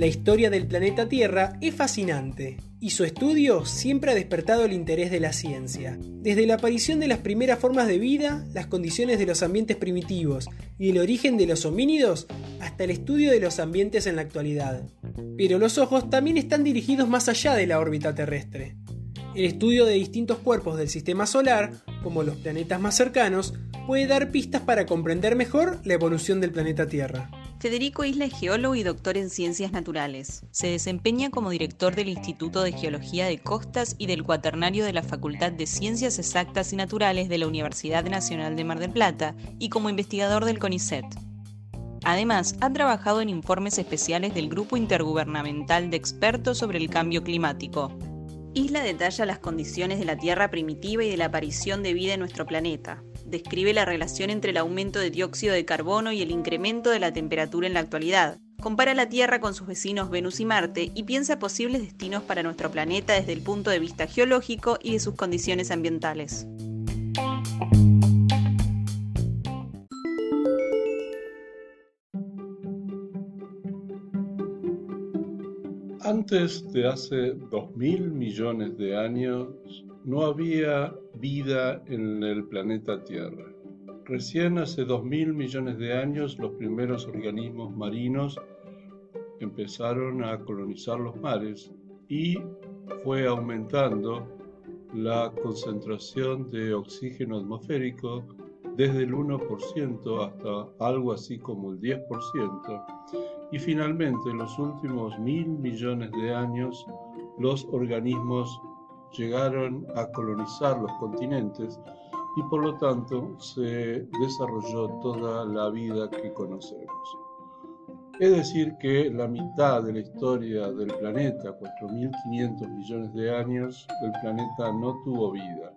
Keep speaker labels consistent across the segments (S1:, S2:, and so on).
S1: La historia del planeta Tierra es fascinante y su estudio siempre ha despertado el interés de la ciencia. Desde la aparición de las primeras formas de vida, las condiciones de los ambientes primitivos y el origen de los homínidos, hasta el estudio de los ambientes en la actualidad. Pero los ojos también están dirigidos más allá de la órbita terrestre. El estudio de distintos cuerpos del sistema solar, como los planetas más cercanos, puede dar pistas para comprender mejor la evolución del planeta Tierra.
S2: Federico Isla es geólogo y doctor en ciencias naturales. Se desempeña como director del Instituto de Geología de Costas y del Cuaternario de la Facultad de Ciencias Exactas y Naturales de la Universidad Nacional de Mar del Plata y como investigador del CONICET. Además, ha trabajado en informes especiales del Grupo Intergubernamental de Expertos sobre el Cambio Climático. Isla detalla las condiciones de la Tierra primitiva y de la aparición de vida en nuestro planeta, describe la relación entre el aumento de dióxido de carbono y el incremento de la temperatura en la actualidad. Compara la Tierra con sus vecinos Venus y Marte y piensa posibles destinos para nuestro planeta desde el punto de vista geológico y de sus condiciones ambientales.
S3: Antes de hace 2.000 millones de años, no había vida en el planeta Tierra. Recién hace 2.000 millones de años los primeros organismos marinos empezaron a colonizar los mares y fue aumentando la concentración de oxígeno atmosférico desde el 1% hasta algo así como el 10%. Y finalmente, en los últimos mil millones de años, los organismos llegaron a colonizar los continentes y por lo tanto se desarrolló toda la vida que conocemos. Es decir, que la mitad de la historia del planeta, 4.500 millones de años, el planeta no tuvo vida.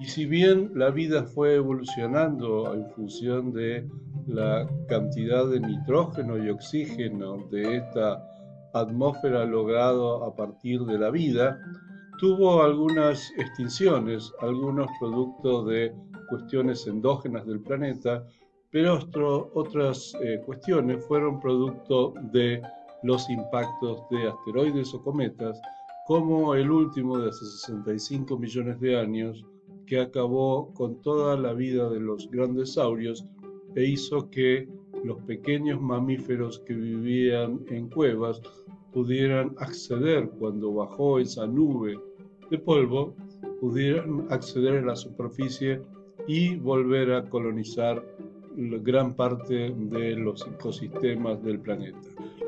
S3: Y si bien la vida fue evolucionando en función de la cantidad de nitrógeno y oxígeno de esta atmósfera logrado a partir de la vida, tuvo algunas extinciones, algunos productos de cuestiones endógenas del planeta, pero otras eh, cuestiones fueron producto de los impactos de asteroides o cometas, como el último de hace 65 millones de años, que acabó con toda la vida de los grandes saurios e hizo que los pequeños mamíferos que vivían en cuevas pudieran acceder cuando bajó esa nube de polvo pudieran acceder a la superficie y volver a colonizar gran parte de los ecosistemas del planeta.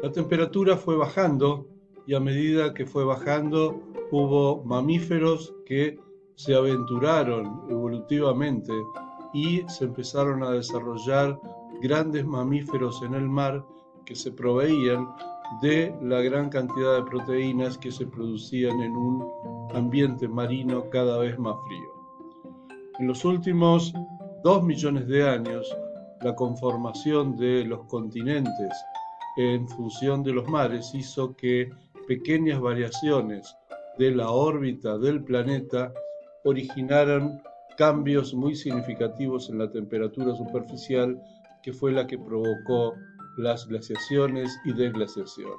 S3: La temperatura fue bajando y a medida que fue bajando hubo mamíferos que se aventuraron evolutivamente y se empezaron a desarrollar grandes mamíferos en el mar que se proveían de la gran cantidad de proteínas que se producían en un ambiente marino cada vez más frío. En los últimos dos millones de años, la conformación de los continentes en función de los mares hizo que pequeñas variaciones de la órbita del planeta originaran cambios muy significativos en la temperatura superficial que fue la que provocó las glaciaciones y desglaciaciones.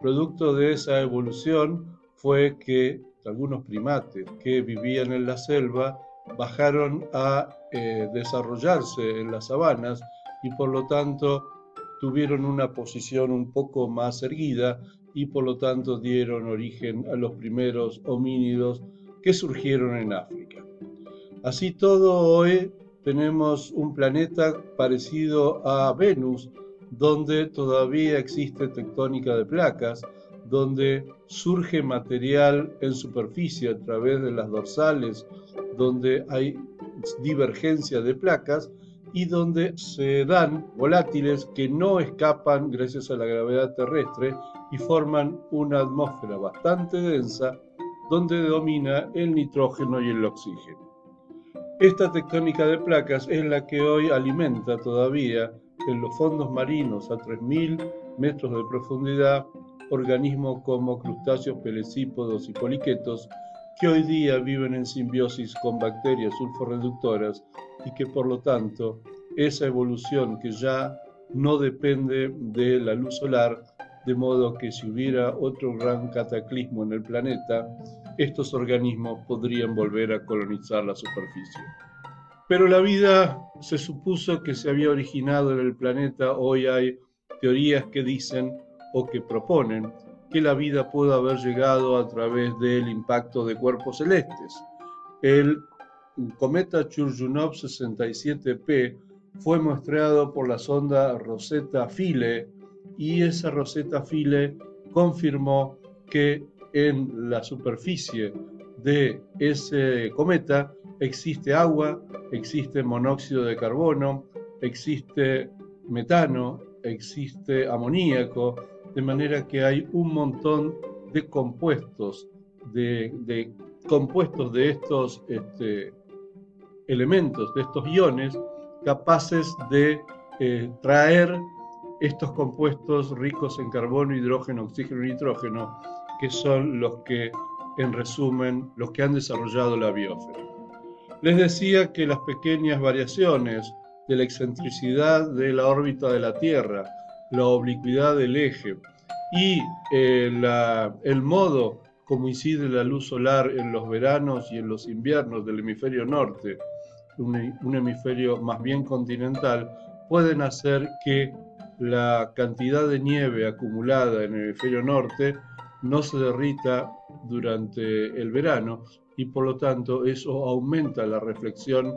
S3: Producto de esa evolución fue que algunos primates que vivían en la selva bajaron a eh, desarrollarse en las sabanas y por lo tanto tuvieron una posición un poco más erguida y por lo tanto dieron origen a los primeros homínidos que surgieron en África. Así todo hoy tenemos un planeta parecido a Venus, donde todavía existe tectónica de placas, donde surge material en superficie a través de las dorsales, donde hay divergencia de placas y donde se dan volátiles que no escapan gracias a la gravedad terrestre y forman una atmósfera bastante densa donde domina el nitrógeno y el oxígeno. Esta tectónica de placas es la que hoy alimenta todavía en los fondos marinos a 3.000 metros de profundidad organismos como crustáceos, pelecípodos y poliquetos que hoy día viven en simbiosis con bacterias sulforreductoras y que por lo tanto esa evolución que ya no depende de la luz solar, de modo que si hubiera otro gran cataclismo en el planeta, estos organismos podrían volver a colonizar la superficie. Pero la vida se supuso que se había originado en el planeta, hoy hay teorías que dicen o que proponen que la vida pudo haber llegado a través del impacto de cuerpos celestes. El cometa Churyumov 67P fue muestreado por la sonda Rosetta Philae y esa Rosetta Philae confirmó que en la superficie de ese cometa existe agua, existe monóxido de carbono, existe metano, existe amoníaco, de manera que hay un montón de compuestos, de, compuestos de estos este, elementos, de estos iones, capaces de eh, traer estos compuestos ricos en carbono, hidrógeno, oxígeno y nitrógeno, que son los que, en resumen, los que han desarrollado la biosfera. Les decía que las pequeñas variaciones de la excentricidad de la órbita de la Tierra, la oblicuidad del eje y eh, el modo como incide la luz solar en los veranos y en los inviernos del hemisferio norte, un, hemisferio más bien continental, pueden hacer que la cantidad de nieve acumulada en el hemisferio norte no se derrita durante el verano y por lo tanto eso aumenta la reflexión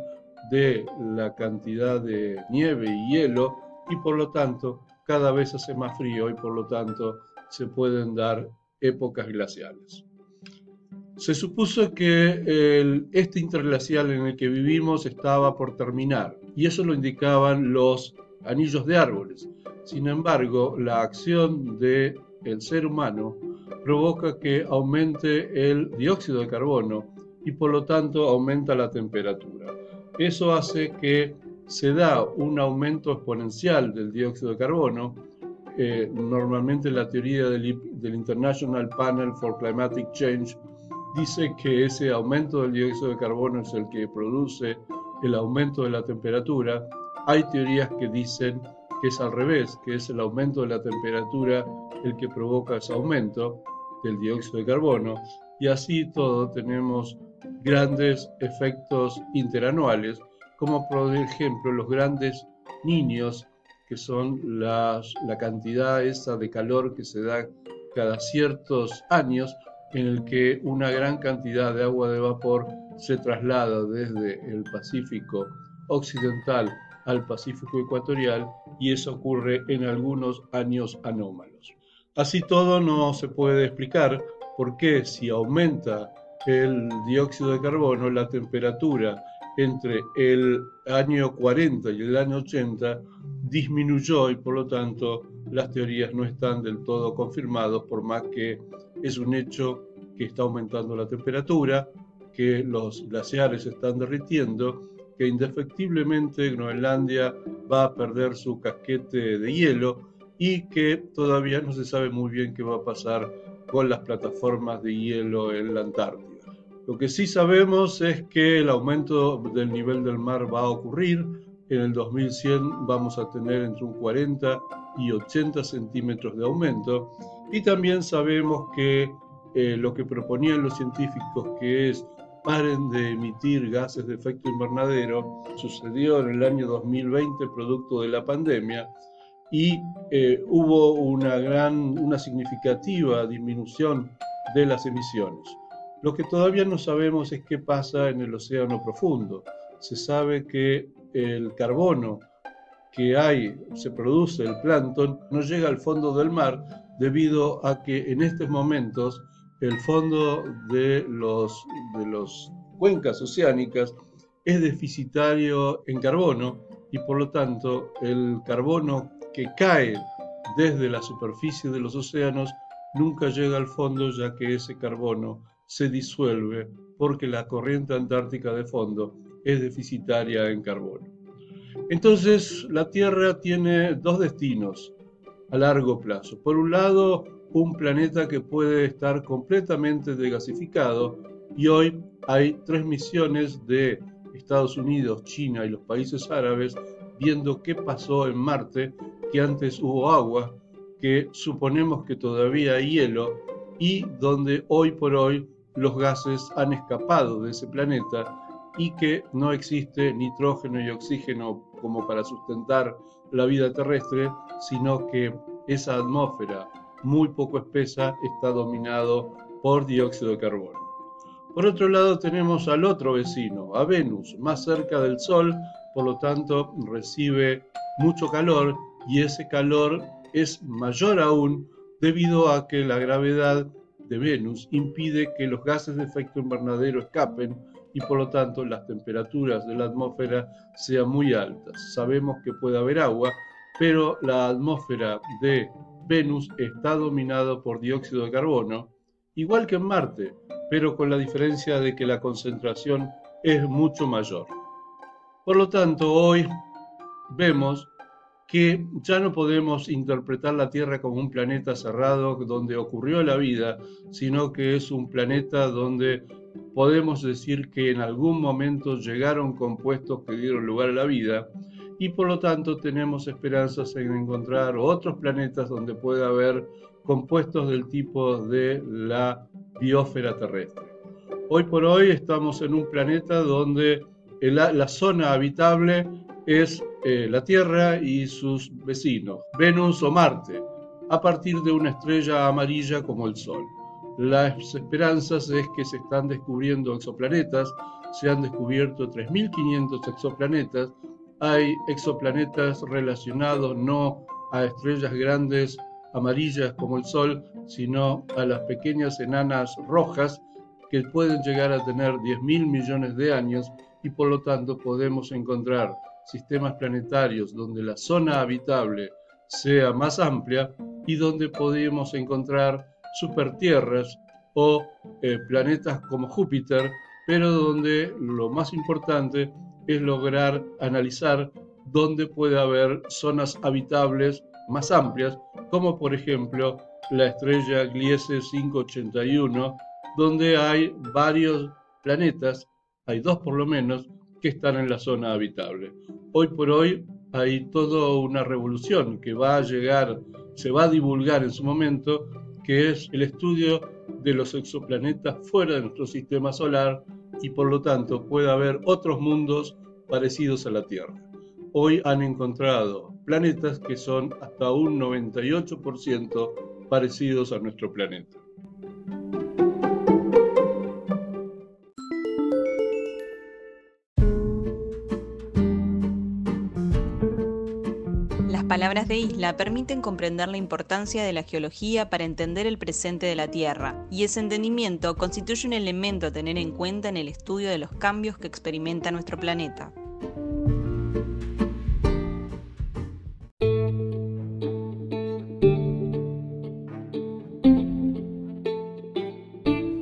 S3: de la cantidad de nieve y hielo y por lo tanto cada vez hace más frío y por lo tanto se pueden dar épocas glaciales. Se supuso que este interglacial en el que vivimos estaba por terminar y eso lo indicaban los anillos de árboles. Sin embargo, la acción del el ser humano provoca que aumente el dióxido de carbono y por lo tanto aumenta la temperatura. Eso hace que se da un aumento exponencial del dióxido de carbono. Eh, normalmente la teoría del, del International Panel for Climatic Change dice que ese aumento del dióxido de carbono es el que produce el aumento de la temperatura. Hay teorías que dicen que es al revés, que es el aumento de la temperatura el que provoca ese aumento del dióxido de carbono. Y así todo tenemos grandes efectos interanuales, como por ejemplo los grandes niños, que son la cantidad esa de calor que se da cada ciertos años, en el que una gran cantidad de agua de vapor se traslada desde el Pacífico occidental al Pacífico ecuatorial y eso ocurre en algunos años anómalos. Así todo no se puede explicar por qué si aumenta el dióxido de carbono, la temperatura entre el año 40 y el año 80 disminuyó y por lo tanto las teorías no están del todo confirmadas por más que es un hecho que está aumentando la temperatura, que los glaciares están derritiendo, que indefectiblemente Groenlandia va a perder su casquete de hielo y que todavía no se sabe muy bien qué va a pasar con las plataformas de hielo en la Antártida. Lo que sí sabemos es que el aumento del nivel del mar va a ocurrir. En el 2100 vamos a tener entre un 40 y 80 centímetros de aumento. Y también sabemos que eh, lo que proponían los científicos, que es paren de emitir gases de efecto invernadero, sucedió en el año 2020 producto de la pandemia y eh, hubo una gran, una significativa disminución de las emisiones. Lo que todavía no sabemos es qué pasa en el océano profundo. Se sabe que el carbono que hay, se produce el plancton, no llega al fondo del mar debido a que en estos momentos el fondo de los, de los cuencas oceánicas es deficitario en carbono y por lo tanto el carbono que cae desde la superficie de los océanos nunca llega al fondo ya que ese carbono se disuelve porque la corriente antártica de fondo es deficitaria en carbono. Entonces, la Tierra tiene dos destinos a largo plazo. Por un lado, un planeta que puede estar completamente degasificado y hoy hay tres misiones de Estados Unidos, China y los países árabes viendo qué pasó en Marte, que antes hubo agua, que suponemos que todavía hay hielo y donde hoy por hoy los gases han escapado de ese planeta y que no existe nitrógeno y oxígeno como para sustentar la vida terrestre, sino que esa atmósfera muy poco espesa está dominado por dióxido de carbono. Por otro lado tenemos al otro vecino, a Venus, más cerca del Sol, por lo tanto recibe mucho calor y ese calor es mayor aún debido a que la gravedad de Venus impide que los gases de efecto invernadero escapen y por lo tanto las temperaturas de la atmósfera sean muy altas. Sabemos que puede haber agua, pero la atmósfera de Venus está dominada por dióxido de carbono, igual que en Marte, pero con la diferencia de que la concentración es mucho mayor. Por lo tanto, hoy vemos que ya no podemos interpretar la Tierra como un planeta cerrado donde ocurrió la vida, sino que es un planeta donde podemos decir que en algún momento llegaron compuestos que dieron lugar a la vida y por lo tanto tenemos esperanzas en encontrar otros planetas donde pueda haber compuestos del tipo de la biosfera terrestre. Hoy por hoy estamos en un planeta donde la zona habitable es eh, la Tierra y sus vecinos, Venus o Marte, a partir de una estrella amarilla como el Sol. Las esperanzas es que se están descubriendo exoplanetas, se han descubierto 3.500 exoplanetas, hay exoplanetas relacionados no a estrellas grandes amarillas como el Sol, sino a las pequeñas enanas rojas que pueden llegar a tener 10.000 millones de años y por lo tanto podemos encontrar sistemas planetarios donde la zona habitable sea más amplia y donde podemos encontrar supertierras o eh, planetas como Júpiter, pero donde lo más importante es lograr analizar dónde puede haber zonas habitables más amplias, como por ejemplo la estrella Gliese 581, donde hay varios planetas, hay dos por lo menos, que están en la zona habitable. Hoy por hoy hay toda una revolución que va a llegar, se va a divulgar en su momento, que es el estudio de los exoplanetas fuera de nuestro sistema solar y por lo tanto puede haber otros mundos parecidos a la Tierra. Hoy han encontrado planetas que son hasta un 98% parecidos a nuestro planeta.
S2: Palabras de Isla permiten comprender la importancia de la geología para entender el presente de la Tierra, y ese entendimiento constituye un elemento a tener en cuenta en el estudio de los cambios que experimenta nuestro planeta.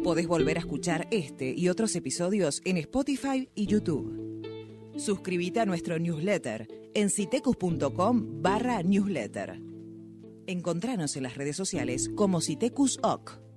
S4: Podés volver a escuchar este y otros episodios en Spotify y YouTube. Suscríbete a nuestro newsletter en citecus.com barra newsletter. Encontranos en las redes sociales como Citecus OC.